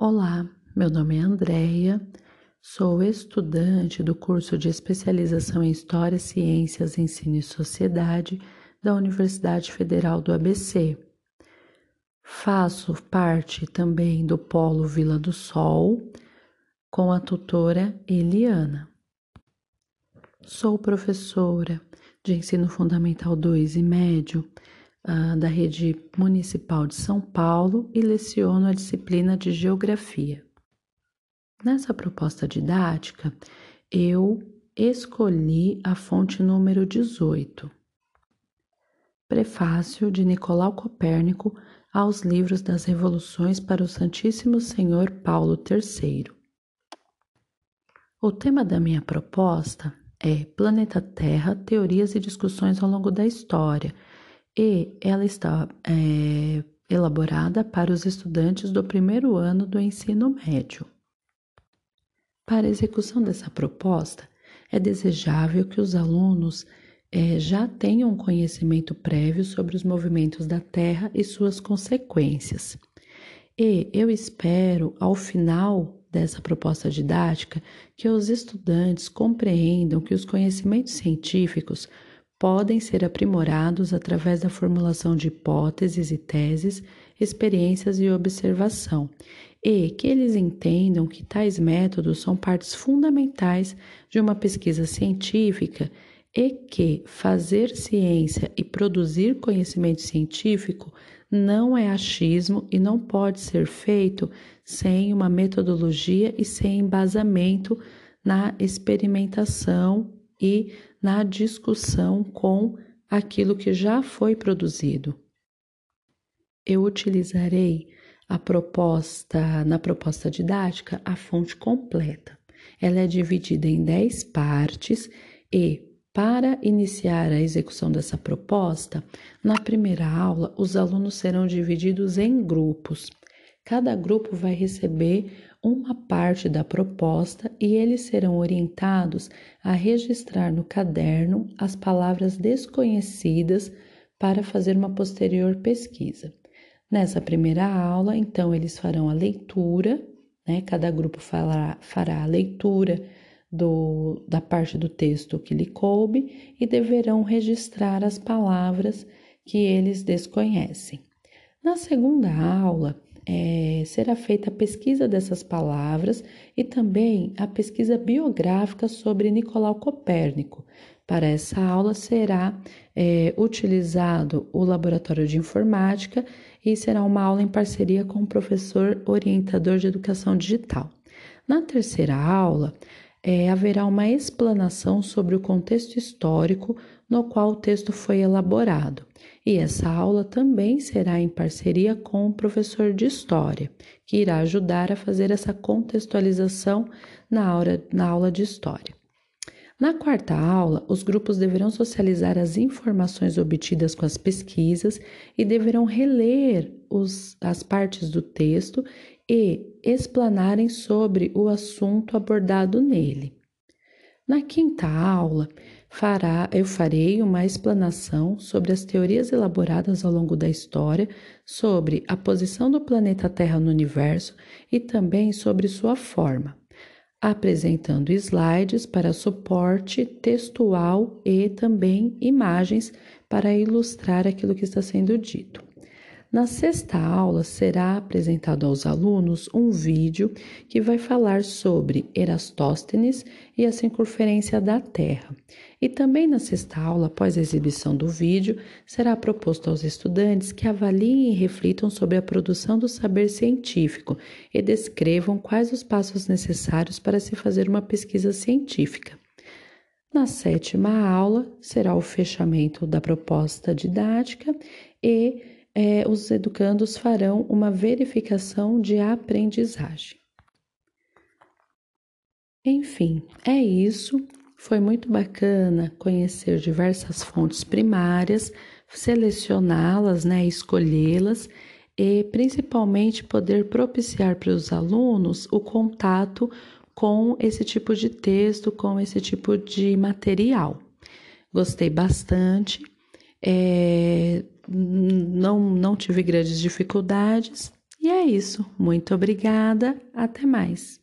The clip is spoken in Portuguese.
Olá, meu nome é Andreia, sou estudante do curso de especialização em História, Ciências, Ensino e Sociedade da Universidade Federal do ABC. Faço parte também do Polo Vila do Sol com a tutora Eliana. Sou professora de Ensino Fundamental 2 e Médio uh, da Rede Municipal de São Paulo e leciono a disciplina de Geografia. Nessa proposta didática, eu escolhi a fonte número 18. Prefácio de Nicolau Copérnico aos livros das Revoluções para o Santíssimo Senhor Paulo III. O tema da minha proposta é Planeta Terra, Teorias e Discussões ao longo da História, e ela está é, elaborada para os estudantes do primeiro ano do ensino médio. Para a execução dessa proposta, é desejável que os alunos é, já tenham conhecimento prévio sobre os movimentos da Terra e suas consequências. E eu espero, ao final dessa proposta didática, que os estudantes compreendam que os conhecimentos científicos podem ser aprimorados através da formulação de hipóteses e teses, experiências e observação, e que eles entendam que tais métodos são partes fundamentais de uma pesquisa científica e que fazer ciência e produzir conhecimento científico não é achismo e não pode ser feito sem uma metodologia e sem embasamento na experimentação e na discussão com aquilo que já foi produzido. Eu utilizarei a proposta, na proposta didática, a fonte completa. Ela é dividida em 10 partes e, para iniciar a execução dessa proposta, na primeira aula, os alunos serão divididos em grupos. Cada grupo vai receber uma parte da proposta e eles serão orientados a registrar no caderno as palavras desconhecidas para fazer uma posterior pesquisa. Nessa primeira aula, então, eles farão a leitura, né? Cada grupo fará, fará a leitura do, da parte do texto que lhe coube e deverão registrar as palavras que eles desconhecem. Na segunda aula, é, será feita a pesquisa dessas palavras e também a pesquisa biográfica sobre Nicolau Copérnico. Para essa aula será é, utilizado o laboratório de informática e será uma aula em parceria com o professor orientador de educação digital. Na terceira aula, é, haverá uma explanação sobre o contexto histórico no qual o texto foi elaborado. E essa aula também será em parceria com o professor de História, que irá ajudar a fazer essa contextualização na aula, na aula de História. Na quarta aula, os grupos deverão socializar as informações obtidas com as pesquisas e deverão reler os, as partes do texto e explanarem sobre o assunto abordado nele. Na quinta aula, fará, eu farei uma explanação sobre as teorias elaboradas ao longo da história sobre a posição do planeta Terra no universo e também sobre sua forma, apresentando slides para suporte textual e também imagens para ilustrar aquilo que está sendo dito. Na sexta aula será apresentado aos alunos um vídeo que vai falar sobre Erastóstenes e a circunferência da Terra. E também na sexta aula, após a exibição do vídeo, será proposto aos estudantes que avaliem e reflitam sobre a produção do saber científico e descrevam quais os passos necessários para se fazer uma pesquisa científica. Na sétima aula será o fechamento da proposta didática e é, os educandos farão uma verificação de aprendizagem. Enfim, é isso. Foi muito bacana conhecer diversas fontes primárias, selecioná-las, né, escolhê-las e principalmente poder propiciar para os alunos o contato com esse tipo de texto, com esse tipo de material. Gostei bastante. É, não, não tive grandes dificuldades e é isso. Muito obrigada. Até mais.